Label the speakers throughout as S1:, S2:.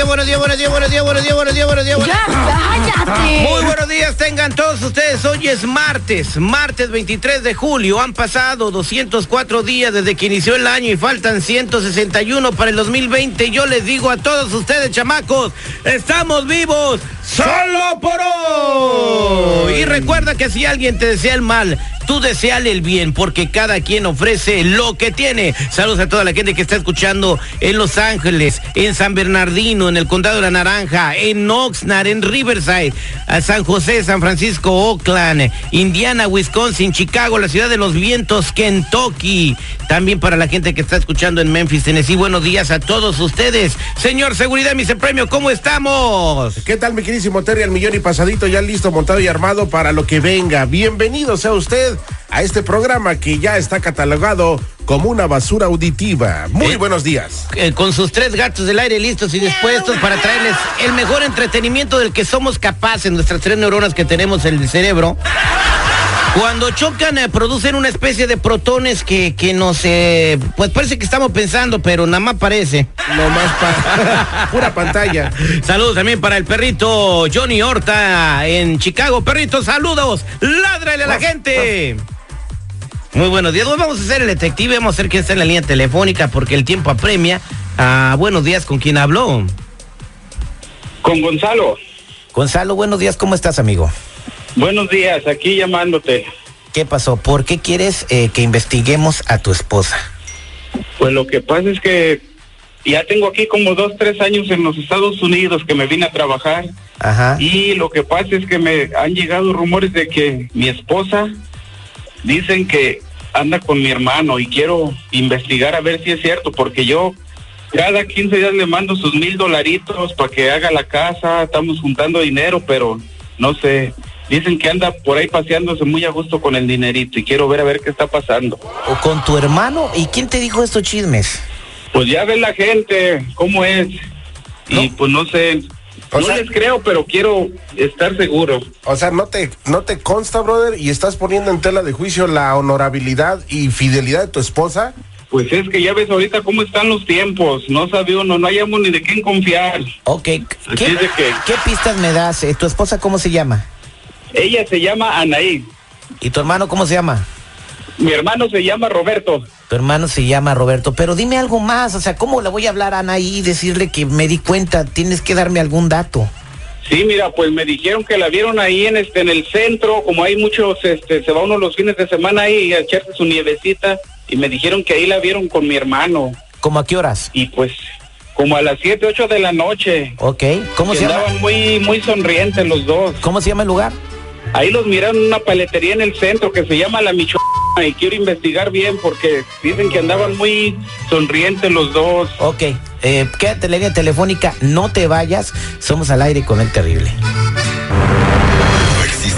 S1: buenos días, buenos días, buenos días, buenos días, buenos días, buenos días.
S2: Ya. Ah,
S1: muy buenos días, tengan todos ustedes. Hoy es martes, martes 23 de julio. Han pasado 204 días desde que inició el año y faltan 161 para el 2020. Yo les digo a todos ustedes, chamacos, estamos vivos solo por hoy. Y recuerda que si alguien te desea el mal, tú deseale el bien, porque cada quien ofrece lo que tiene. Saludos a toda la gente que está escuchando en Los Ángeles, en San Bernardino en el Condado de la Naranja, en Oxnard, en Riverside, a San José, San Francisco, Oakland, Indiana, Wisconsin, Chicago, la ciudad de los vientos, Kentucky. También para la gente que está escuchando en Memphis, Tennessee. Buenos días a todos ustedes. Señor Seguridad, Mice Premio, ¿cómo estamos?
S3: ¿Qué tal, mi queridísimo Terry, al millón y pasadito, ya listo, montado y armado para lo que venga? Bienvenido sea usted a este programa que ya está catalogado como una basura auditiva. Muy
S1: Eh,
S3: buenos días.
S1: Eh, con sus tres gatos del aire listos y dispuestos para traerles el mejor entretenimiento del que somos capaces, nuestras tres neuronas que tenemos en el cerebro. Cuando chocan, eh, producen una especie de protones que, que nos, eh, pues parece que estamos pensando, pero nada más parece.
S3: No más pa- pura pantalla.
S1: Saludos también para el perrito Johnny Horta en Chicago. Perrito, saludos. Ládrale a la gente. Muy buenos días. Hoy vamos a hacer el detective, vamos a hacer que está en la línea telefónica porque el tiempo apremia. Ah, buenos días, ¿con quién habló?
S4: Con Gonzalo.
S1: Gonzalo, buenos días, ¿cómo estás, amigo?
S4: Buenos días, aquí llamándote.
S1: ¿Qué pasó? ¿Por qué quieres eh, que investiguemos a tu esposa?
S4: Pues lo que pasa es que ya tengo aquí como dos, tres años en los Estados Unidos que me vine a trabajar
S1: Ajá.
S4: y lo que pasa es que me han llegado rumores de que mi esposa dicen que anda con mi hermano y quiero investigar a ver si es cierto porque yo cada 15 días le mando sus mil dolaritos para que haga la casa, estamos juntando dinero, pero no sé. Dicen que anda por ahí paseándose muy a gusto con el dinerito y quiero ver a ver qué está pasando.
S1: ¿O con tu hermano? ¿Y quién te dijo estos chismes?
S4: Pues ya ve la gente cómo es. Y pues no sé,
S3: O
S4: no
S3: sea-
S4: les creo, pero quiero estar seguro.
S3: O sea, no te, no te consta, brother, y estás poniendo en tela de juicio la honorabilidad y fidelidad de tu esposa.
S4: Pues es que ya ves ahorita cómo están los tiempos. No sabe uno, no hayamos ni de quién confiar.
S1: Ok, ¿qué,
S4: Así es de que-
S1: qué pistas me das? Eh, ¿Tu esposa cómo se llama?
S4: Ella se llama Anaí.
S1: ¿Y tu hermano cómo se llama?
S4: Mi hermano se llama Roberto.
S1: Tu hermano se llama Roberto, pero dime algo más, o sea, ¿cómo le voy a hablar a Anaí y decirle que me di cuenta? Tienes que darme algún dato.
S4: Sí, mira, pues me dijeron que la vieron ahí en este en el centro, como hay muchos, este, se va uno los fines de semana ahí a echarse su nievecita y me dijeron que ahí la vieron con mi hermano
S1: ¿Cómo a qué horas?
S4: y pues como a las 7, 8 de la noche.
S1: Ok, ¿cómo
S4: que
S1: se llama?
S4: andaban muy muy sonrientes los dos.
S1: ¿Cómo se llama el lugar?
S4: Ahí los miraron en una paletería en el centro que se llama La Micho y quiero investigar bien porque dicen que andaban muy sonrientes los dos.
S1: Ok, eh, quédate en telefónica, no te vayas, somos al aire con el terrible.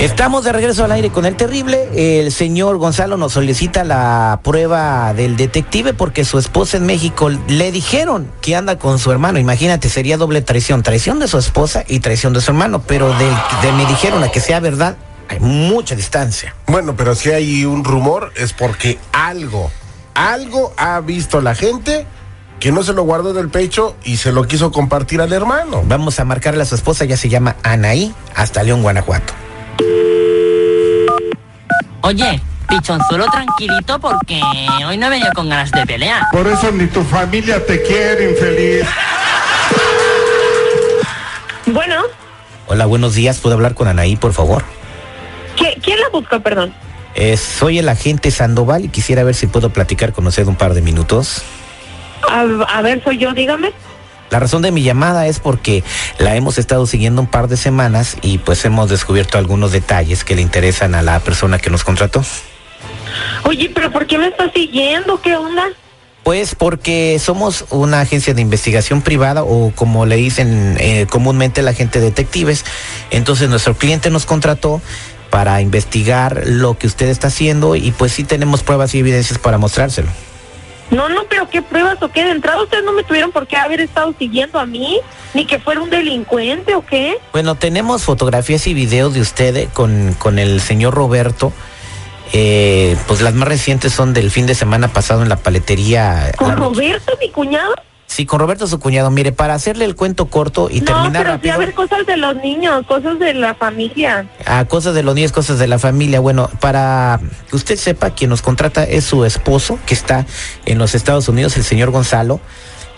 S1: Estamos de regreso al aire con el terrible. El señor Gonzalo nos solicita la prueba del detective porque su esposa en México le dijeron que anda con su hermano. Imagínate, sería doble traición. Traición de su esposa y traición de su hermano. Pero de, de me dijeron a que sea verdad, hay mucha distancia.
S3: Bueno, pero si hay un rumor es porque algo, algo ha visto la gente que no se lo guardó del pecho y se lo quiso compartir al hermano.
S1: Vamos a marcarle a su esposa, ya se llama Anaí, hasta León, Guanajuato.
S5: Oye, pichonzuelo tranquilito porque hoy no he venido con ganas de pelear.
S6: Por eso ni tu familia te quiere, infeliz.
S7: Bueno,
S1: Hola, buenos días. ¿Puedo hablar con Anaí, por favor?
S7: ¿qui- ¿quién la busca, perdón?
S1: Eh, soy el agente Sandoval y quisiera ver si puedo platicar con usted un par de minutos.
S7: A, a ver, soy yo, dígame.
S1: La razón de mi llamada es porque la hemos estado siguiendo un par de semanas y pues hemos descubierto algunos detalles que le interesan a la persona que nos contrató.
S7: Oye, pero ¿por qué me estás siguiendo? ¿Qué onda?
S1: Pues porque somos una agencia de investigación privada o como le dicen eh, comúnmente la gente detectives. Entonces nuestro cliente nos contrató para investigar lo que usted está haciendo y pues sí tenemos pruebas y evidencias para mostrárselo.
S7: No, no, pero ¿qué pruebas o qué? De entrada ustedes no me tuvieron por qué haber estado siguiendo a mí, ni que fuera un delincuente o qué.
S1: Bueno, tenemos fotografías y videos de usted eh, con, con el señor Roberto. Eh, pues las más recientes son del fin de semana pasado en la paletería.
S7: ¿Con
S1: La-
S7: Roberto, mi cuñado?
S1: Sí, con Roberto su cuñado. Mire, para hacerle el cuento corto y
S7: no,
S1: terminar
S7: pero sí a
S1: rápido.
S7: ver cosas de los niños, cosas de la familia.
S1: a cosas de los niños, cosas de la familia. Bueno, para que usted sepa, quien nos contrata es su esposo, que está en los Estados Unidos, el señor Gonzalo,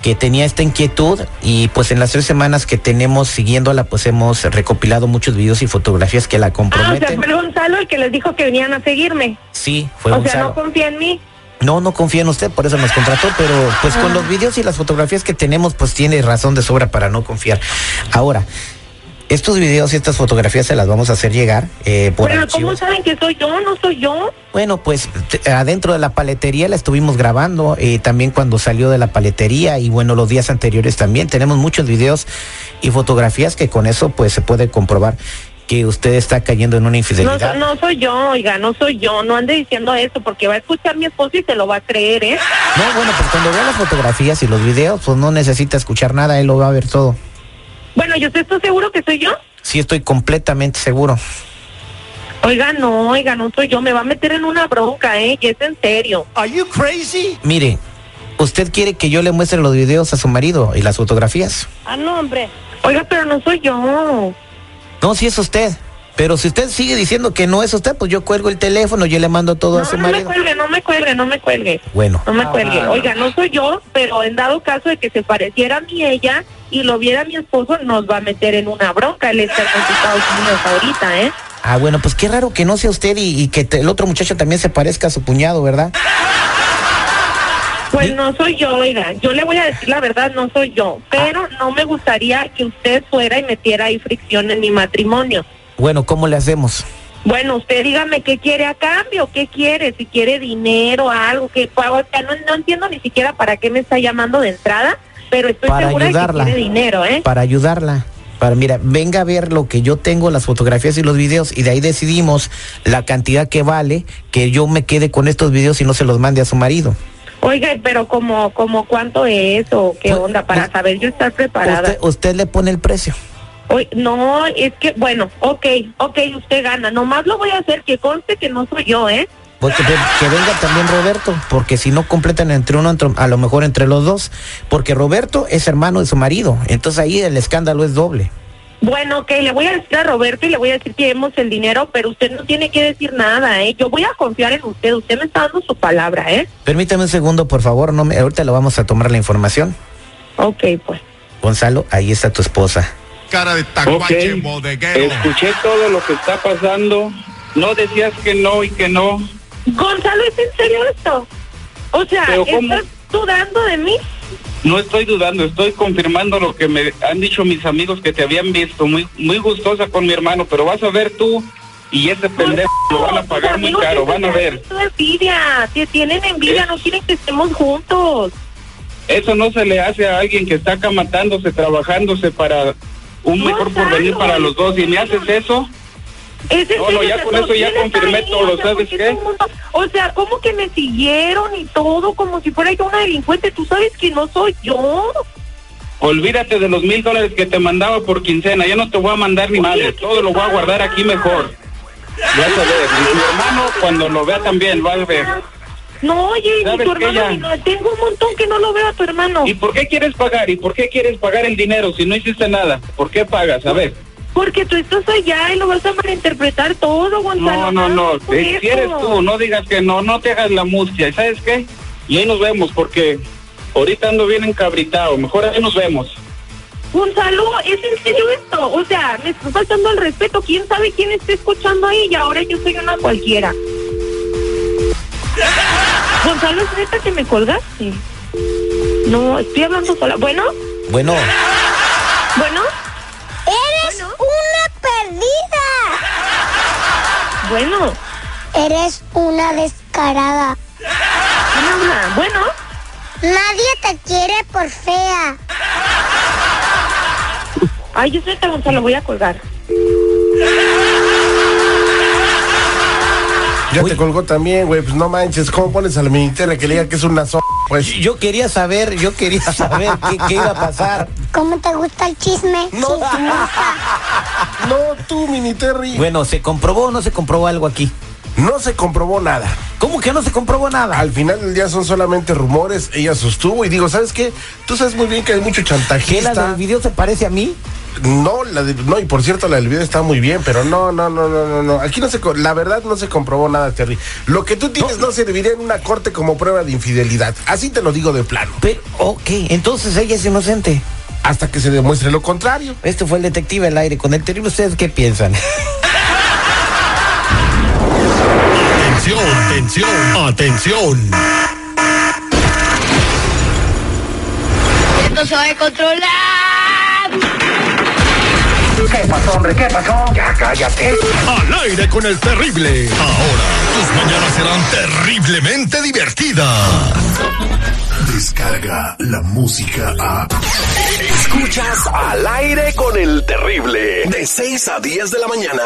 S1: que tenía esta inquietud y pues en las tres semanas que tenemos siguiéndola, pues hemos recopilado muchos videos y fotografías que la
S7: Ah, o sea,
S1: comprometen.
S7: fue Gonzalo el que les dijo que venían a seguirme.
S1: Sí, fue
S7: o sea,
S1: Gonzalo.
S7: no confía en mí.
S1: No, no confía en usted, por eso nos contrató, pero pues
S7: Ah.
S1: con los videos y las fotografías que tenemos, pues tiene razón de sobra para no confiar. Ahora, estos videos y estas fotografías se las vamos a hacer llegar eh, por
S7: pero
S1: archivo.
S7: ¿cómo saben que soy yo? No soy yo.
S1: Bueno, pues adentro de la paletería la estuvimos grabando, eh, también cuando salió de la paletería y bueno, los días anteriores también. Tenemos muchos videos y fotografías que con eso pues se puede comprobar que usted está cayendo en una
S7: No,
S1: infidelidad.
S7: no soy yo, oiga, no soy yo. No ande diciendo eso porque va a escuchar mi esposo y se lo va a creer, ¿eh?
S1: No, bueno, pues cuando vea las fotografías y los videos, pues no necesita escuchar nada, él lo va a ver todo.
S7: Bueno, ¿y usted está seguro que soy yo?
S1: Sí, estoy completamente seguro.
S7: Oiga, no, oiga, no soy yo. Me va a meter en una bronca, ¿eh? Y es en serio.
S1: Mire, ¿usted quiere que yo le muestre los videos a su marido y las fotografías?
S7: Ah, no, hombre. Oiga, pero no soy yo.
S1: No, sí es usted. Pero si usted sigue diciendo que no es usted, pues yo cuelgo el teléfono, yo le mando todo a
S7: No,
S1: su
S7: no me
S1: marido.
S7: cuelgue, no me cuelgue, no me cuelgue.
S1: Bueno,
S7: No me cuelgue. Oiga, no soy yo, pero en dado caso de que se pareciera a mí ella y lo viera mi esposo, nos va a meter en una bronca. Él está en Estados Unidos ahorita, ¿eh?
S1: ah, bueno, pues qué raro que no sea usted y, y que te- el otro muchacho también se parezca a su cuñado, ¿verdad?
S7: Pues no soy yo, oiga. Yo le voy a decir la verdad, no soy yo. Pero no me gustaría que usted fuera y metiera ahí fricción en mi matrimonio.
S1: Bueno, ¿cómo le hacemos?
S7: Bueno, usted dígame qué quiere a cambio, qué quiere, si quiere dinero, algo, que pago. O sea, no, no entiendo ni siquiera para qué me está llamando de entrada, pero estoy
S1: Para
S7: segura
S1: ayudarla.
S7: de que quiere dinero, ¿eh?
S1: Para ayudarla. Para, mira, venga a ver lo que yo tengo, las fotografías y los videos, y de ahí decidimos la cantidad que vale que yo me quede con estos videos y no se los mande a su marido.
S7: Oiga, pero como, como cuánto es o qué
S1: Pues,
S7: onda para
S1: pues,
S7: saber yo estar preparada.
S1: Usted, usted le pone el precio.
S7: Oy- no, es que, bueno, ok, ok, usted gana. Nomás lo voy a hacer que conste que no soy yo, ¿eh?
S1: Pues que, que venga también Roberto, porque si no completan entre uno, entre- a lo mejor entre los dos, porque Roberto es hermano de su marido, entonces ahí el escándalo es doble.
S7: Bueno, ok, le voy a decir a Roberto y le voy a decir que demos el dinero, pero usted no tiene que decir nada, ¿eh? Yo voy a confiar en usted, usted me está dando su palabra, ¿eh?
S1: Permítame un segundo, por favor, no me, ahorita le vamos a tomar la información.
S7: Ok, pues.
S1: Gonzalo, ahí está tu esposa.
S6: Cara de tacuache bodeguero.
S4: escuché todo lo que está pasando. No decías que no y que no.
S7: Gonzalo, ¿es en serio esto? O sea. ¿estás dudando de mí?
S4: No estoy dudando, estoy confirmando lo que me han dicho mis amigos que te habían visto. Muy muy gustosa con mi hermano, pero vas a ver tú y ese pendejo lo van a pagar muy caro, van a ver.
S7: envidia, te tienen envidia,
S4: ¿Eh?
S7: no quieren que estemos juntos.
S4: Eso no se le hace a alguien que está acá matándose, trabajándose para un
S7: No,
S4: mejor porvenir para los dos. Y me haces eso,
S7: Es en
S4: No, no, ya con eso ya
S7: ¿quién está
S4: confirmé
S7: ahí?
S4: todo,
S7: O sea,
S4: ¿sabes
S7: ¿por qué mundo- O sea, ¿cómo que me siguieron y todo? Como si fuera yo una delincuente. Tú sabes que no soy yo.
S4: olvídate de los mil dólares que te mandaba por quincena. Ya no te voy a mandar ni
S7: Oye,
S4: madre,
S7: ¿qué
S4: todo lo voy a guardar aquí mejor. Vas a ver, y mi hermano cuando lo vea también va a ver.
S7: No, oye, ni
S4: ¿Sabes
S7: tu hermano,
S4: ya?
S7: ni no- tengo un montón que no lo veo a tu hermano.
S4: ¿Y por qué quieres pagar? ¿Y por qué quieres pagar el dinero si no hiciste nada? ¿Por qué pagas? A ver.
S7: Porque tú estás allá y lo vas a malinterpretar todo, Gonzalo.
S4: No, no, no. Eh, Si eres tú, no digas que no, no te hagas la mustia. ¿Y sabes qué? Y ahí nos vemos porque ahorita ando bien encabritado. Mejor ahí nos vemos.
S7: Gonzalo, ¿es en serio esto? O sea, me está faltando el respeto. ¿Quién sabe quién está escuchando ahí? Y ahora yo soy una cualquiera. Gonzalo, ¿es neta que me colgaste? No, estoy hablando sola. ¿Bueno?
S1: Bueno,
S7: ¿Bueno? Bueno.
S8: Eres una descarada.
S7: ¿Quién habla? Bueno.
S8: Nadie te quiere por fea.
S7: Ay, yo soy Gonzalo, voy a colgar.
S3: Ya te colgó también, güey. Pues no manches, ¿cómo pones al ministerio que le diga que es una so... Pues
S1: yo quería saber, yo quería saber qué, qué iba a pasar.
S8: ¿Cómo te gusta el chisme?
S3: No, no tú, mini Terry.
S1: Bueno, ¿se comprobó o no se comprobó algo aquí?
S3: No se comprobó nada.
S1: ¿Cómo que no se comprobó nada?
S3: Al final del día son solamente rumores. Ella sostuvo y digo, ¿sabes qué? Tú sabes muy bien que hay mucho
S1: ¿Qué
S3: chantajista.
S1: la del video se parece a mí?
S3: No, la de- no, y por cierto, la del video está muy bien, pero no, no, no, no, no, no. Aquí no se, la verdad no se comprobó nada, Terry. Lo que tú tienes no, serviría en una corte como prueba de infidelidad. Así te lo digo de plano.
S1: Pero, ok, entonces ella es inocente.
S3: Hasta que se demuestre lo contrario.
S1: Este fue el detective al aire con el terrible. ¿Ustedes qué piensan?
S9: atención, atención.
S10: Esto se va a controlar.
S9: ¿Qué pasó, hombre? ¿Qué pasó? Ya cállate. Al aire con el terrible. Ahora, tus mañanas serán terriblemente divertidas. Descarga la música a. Escuchas al aire con el terrible. De 6 a 10 de la mañana.